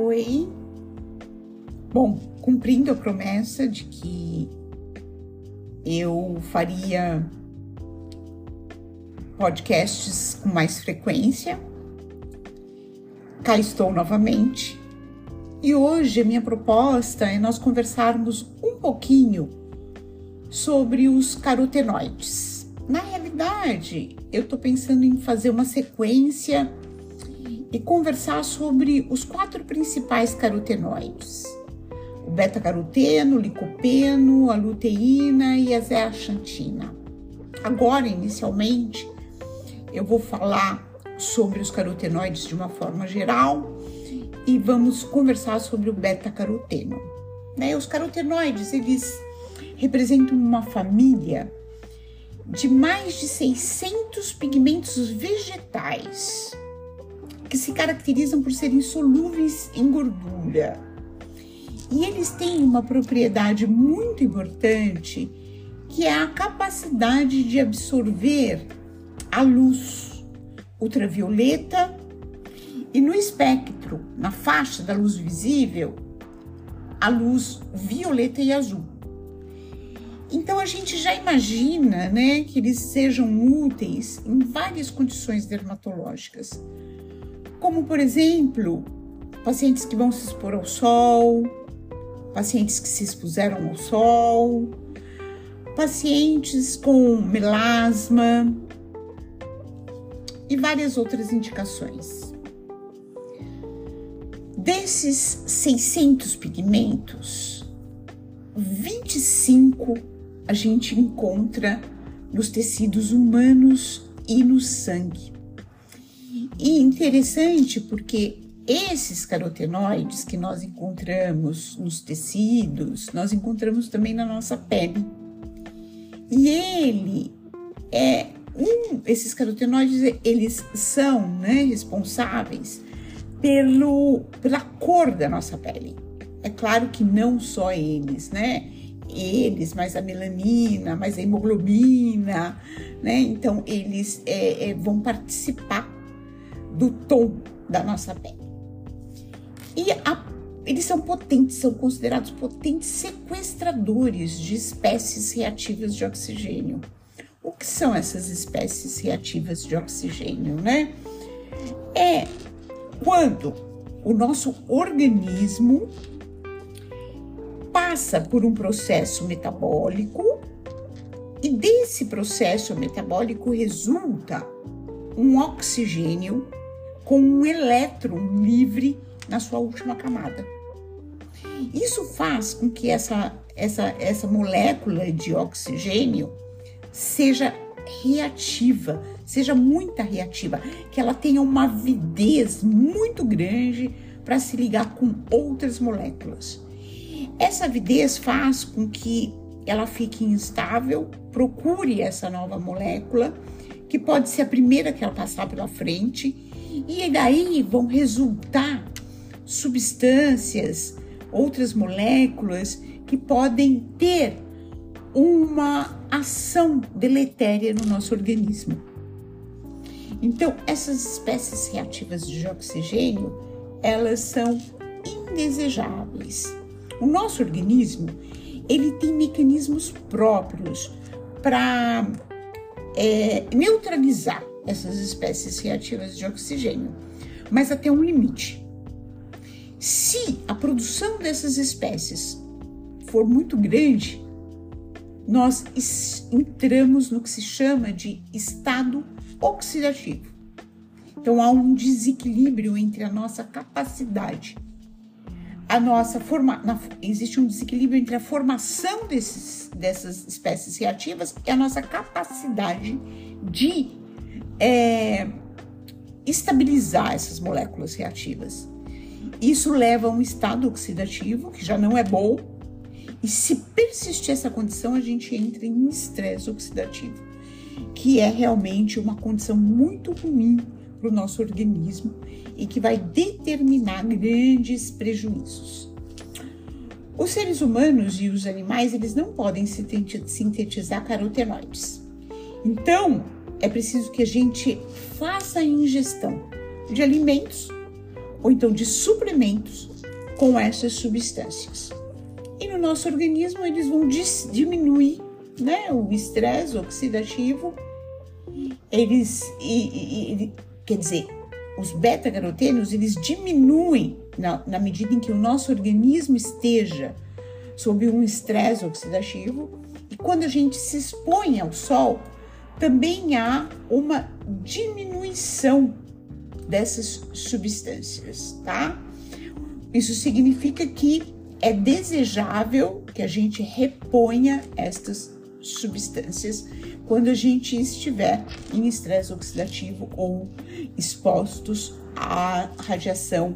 Oi. Bom, cumprindo a promessa de que eu faria podcasts com mais frequência, cá estou novamente. E hoje a minha proposta é nós conversarmos um pouquinho sobre os carotenoides. Na realidade, eu estou pensando em fazer uma sequência e conversar sobre os quatro principais carotenoides: o beta-caroteno, o licopeno, a luteína e a zeaxantina. Agora, inicialmente, eu vou falar sobre os carotenoides de uma forma geral e vamos conversar sobre o beta-caroteno. Né? Os carotenoides, eles representam uma família de mais de 600 pigmentos vegetais que se caracterizam por serem solúveis em gordura. E eles têm uma propriedade muito importante, que é a capacidade de absorver a luz ultravioleta e no espectro, na faixa da luz visível, a luz violeta e azul. Então a gente já imagina, né, que eles sejam úteis em várias condições dermatológicas como por exemplo, pacientes que vão se expor ao sol, pacientes que se expuseram ao sol, pacientes com melasma e várias outras indicações. Desses 600 pigmentos, 25 a gente encontra nos tecidos humanos e no sangue. E interessante porque esses carotenoides que nós encontramos nos tecidos, nós encontramos também na nossa pele. E ele é um, esses carotenoides, eles são né, responsáveis pelo, pela cor da nossa pele. É claro que não só eles, né? Eles, mais a melanina, mais a hemoglobina, né? Então, eles é, é, vão participar do tom da nossa pele. E a, eles são potentes, são considerados potentes sequestradores de espécies reativas de oxigênio. O que são essas espécies reativas de oxigênio, né? É quando o nosso organismo passa por um processo metabólico e desse processo metabólico resulta um oxigênio com um elétron livre na sua última camada. Isso faz com que essa, essa, essa molécula de oxigênio seja reativa, seja muito reativa, que ela tenha uma avidez muito grande para se ligar com outras moléculas. Essa avidez faz com que ela fique instável, procure essa nova molécula, que pode ser a primeira que ela passar pela frente e daí vão resultar substâncias, outras moléculas que podem ter uma ação deletéria no nosso organismo. Então, essas espécies reativas de oxigênio, elas são indesejáveis. O nosso organismo, ele tem mecanismos próprios para é, neutralizar essas espécies reativas de oxigênio, mas até um limite. Se a produção dessas espécies for muito grande, nós entramos no que se chama de estado oxidativo. Então há um desequilíbrio entre a nossa capacidade, a nossa forma, na, existe um desequilíbrio entre a formação desses, dessas espécies reativas e a nossa capacidade de é, estabilizar essas moléculas reativas. Isso leva a um estado oxidativo, que já não é bom, e se persistir essa condição, a gente entra em estresse oxidativo, que é realmente uma condição muito ruim para o nosso organismo e que vai determinar grandes prejuízos. Os seres humanos e os animais, eles não podem sintetizar carotenoides. Então, é preciso que a gente faça a ingestão de alimentos ou então de suplementos com essas substâncias. E no nosso organismo eles vão diminuir né, o estresse oxidativo, eles, e, e, quer dizer, os beta-carotênios, eles diminuem na, na medida em que o nosso organismo esteja sob um estresse oxidativo. E quando a gente se expõe ao sol, também há uma diminuição dessas substâncias, tá? Isso significa que é desejável que a gente reponha estas substâncias quando a gente estiver em estresse oxidativo ou expostos à radiação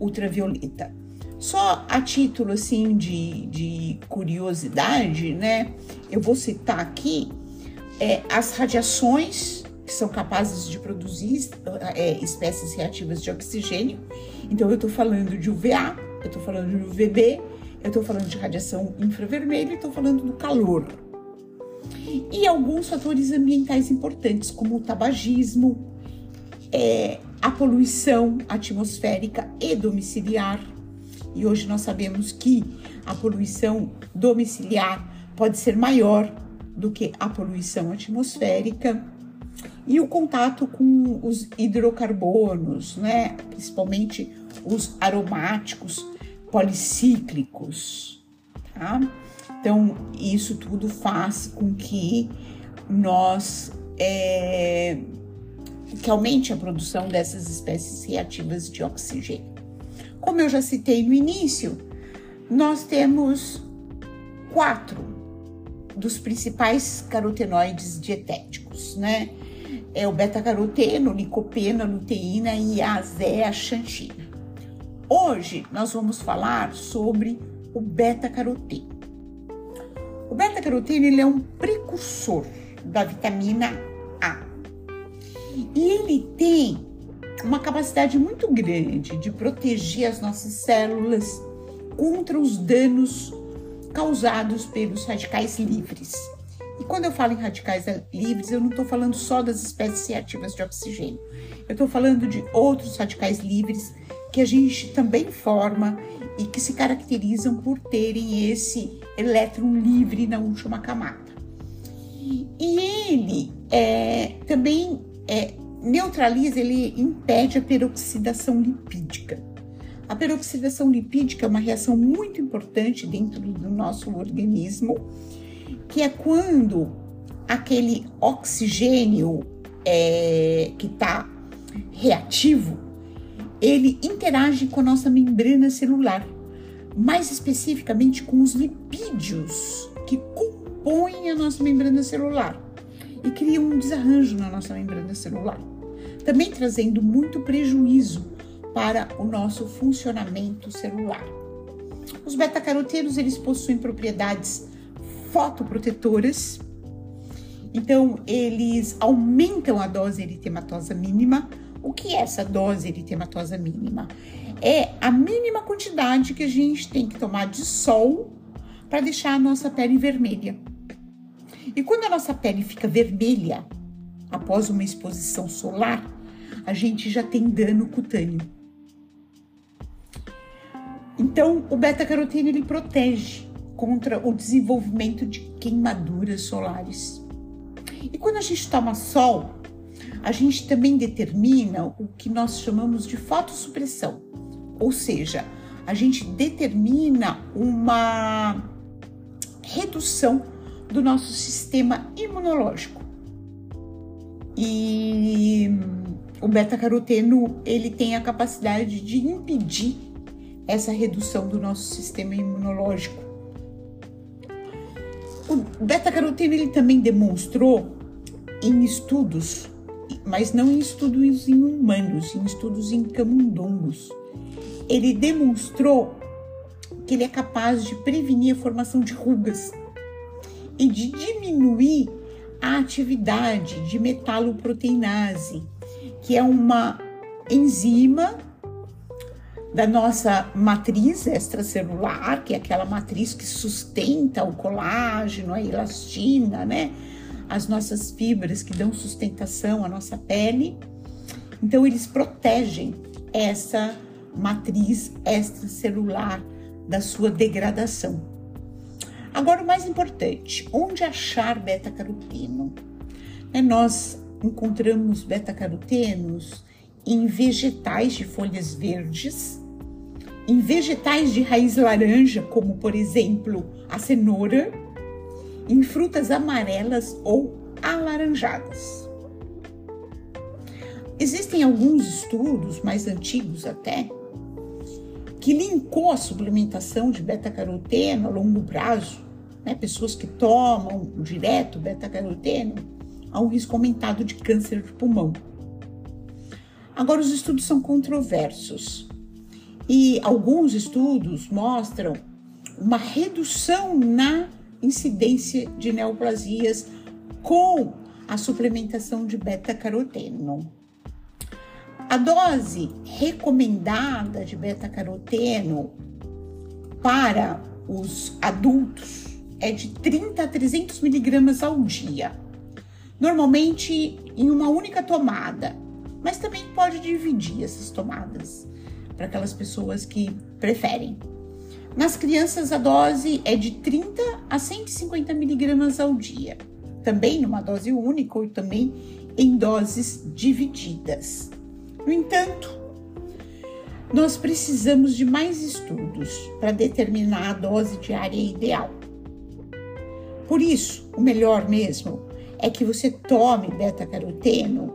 ultravioleta. Só a título assim de, de curiosidade, né? Eu vou citar aqui é, as radiações que são capazes de produzir é, espécies reativas de oxigênio. Então eu estou falando de UVA, eu estou falando de UVB, eu estou falando de radiação infravermelha, estou falando do calor. E alguns fatores ambientais importantes, como o tabagismo, é, a poluição atmosférica e domiciliar. E hoje nós sabemos que a poluição domiciliar pode ser maior do que a poluição atmosférica. E o contato com os hidrocarbonos, né? principalmente os aromáticos policíclicos. Tá? Então, isso tudo faz com que nós é, que aumente a produção dessas espécies reativas de oxigênio. Como eu já citei no início, nós temos quatro dos principais carotenoides dietéticos, né? É o beta-caroteno, licopeno, luteína e a zeaxantina. Hoje nós vamos falar sobre o beta-caroteno. O beta-caroteno ele é um precursor da vitamina A. E ele tem uma capacidade muito grande de proteger as nossas células contra os danos causados pelos radicais livres. E quando eu falo em radicais livres, eu não estou falando só das espécies reativas de oxigênio. Eu estou falando de outros radicais livres que a gente também forma e que se caracterizam por terem esse elétron livre na última camada. E ele é, também é, neutraliza, ele impede a peroxidação lipídica. A peroxidação lipídica é uma reação muito importante dentro do nosso organismo, que é quando aquele oxigênio é, que está reativo ele interage com a nossa membrana celular, mais especificamente com os lipídios que compõem a nossa membrana celular e criam um desarranjo na nossa membrana celular, também trazendo muito prejuízo para o nosso funcionamento celular. Os beta-carotenos eles possuem propriedades fotoprotetoras, então eles aumentam a dose eritematosa mínima, o que é essa dose eritematosa mínima? É a mínima quantidade que a gente tem que tomar de sol para deixar a nossa pele vermelha. E quando a nossa pele fica vermelha após uma exposição solar, a gente já tem dano cutâneo. Então, o beta-caroteno ele protege contra o desenvolvimento de queimaduras solares. E quando a gente toma sol, a gente também determina o que nós chamamos de fotossupressão, ou seja, a gente determina uma redução do nosso sistema imunológico. E o beta-caroteno, ele tem a capacidade de impedir essa redução do nosso sistema imunológico. O beta-caroteno ele também demonstrou em estudos mas não em estudos em humanos, em estudos em camundongos. Ele demonstrou que ele é capaz de prevenir a formação de rugas e de diminuir a atividade de metaloproteinase, que é uma enzima da nossa matriz extracelular, que é aquela matriz que sustenta o colágeno, a elastina, né? as nossas fibras que dão sustentação à nossa pele. Então, eles protegem essa matriz extracelular da sua degradação. Agora, o mais importante, onde achar beta-caroteno? É, nós encontramos beta-carotenos em vegetais de folhas verdes, em vegetais de raiz laranja, como por exemplo a cenoura, em frutas amarelas ou alaranjadas. Existem alguns estudos mais antigos até que linkou a suplementação de beta-caroteno a longo prazo, né, pessoas que tomam direto beta-caroteno, a um risco aumentado de câncer de pulmão. Agora, os estudos são controversos e alguns estudos mostram uma redução na incidência de neoplasias com a suplementação de beta-caroteno. A dose recomendada de beta-caroteno para os adultos é de 30 a 300 miligramas ao dia, normalmente em uma única tomada, mas também pode dividir essas tomadas para aquelas pessoas que preferem. Nas crianças, a dose é de 30 a 150 miligramas ao dia, também numa dose única ou também em doses divididas. No entanto, nós precisamos de mais estudos para determinar a dose diária ideal. Por isso, o melhor mesmo é que você tome beta-caroteno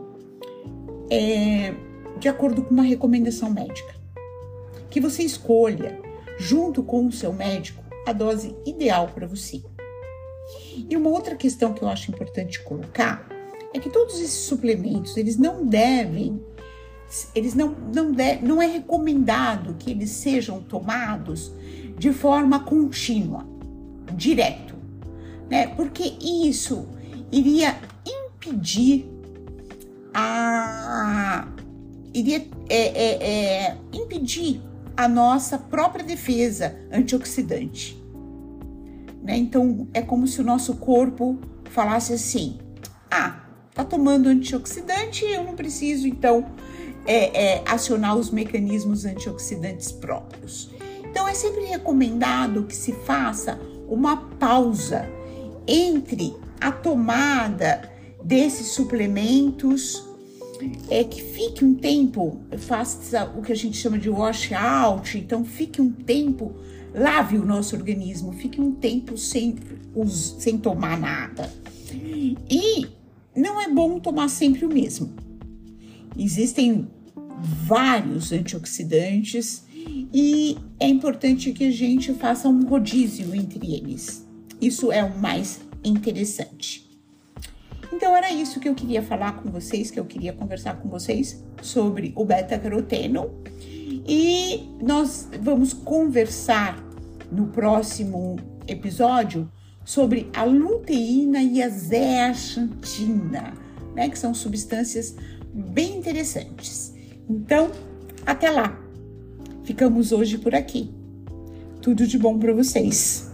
é, de acordo com uma recomendação médica. Que você escolha, junto com o seu médico, a dose ideal para você. E uma outra questão que eu acho importante colocar é que todos esses suplementos, eles não devem eles não, não, de, não é recomendado que eles sejam tomados de forma contínua, direto, né? Porque isso iria impedir a iria é, é, é, impedir a nossa própria defesa antioxidante. Né? Então é como se o nosso corpo falasse assim: ah, tá tomando antioxidante, eu não preciso então é, é, acionar os mecanismos antioxidantes próprios. Então, é sempre recomendado que se faça uma pausa entre a tomada desses suplementos, é que fique um tempo, faça o que a gente chama de wash out, então fique um tempo, lave o nosso organismo, fique um tempo sem, sem tomar nada. E não é bom tomar sempre o mesmo. Existem vários antioxidantes e é importante que a gente faça um rodízio entre eles. Isso é o mais interessante. Então era isso que eu queria falar com vocês, que eu queria conversar com vocês sobre o beta-caroteno. E nós vamos conversar no próximo episódio sobre a luteína e a zeaxantina, né, que são substâncias bem interessantes. Então, até lá. Ficamos hoje por aqui. Tudo de bom para vocês.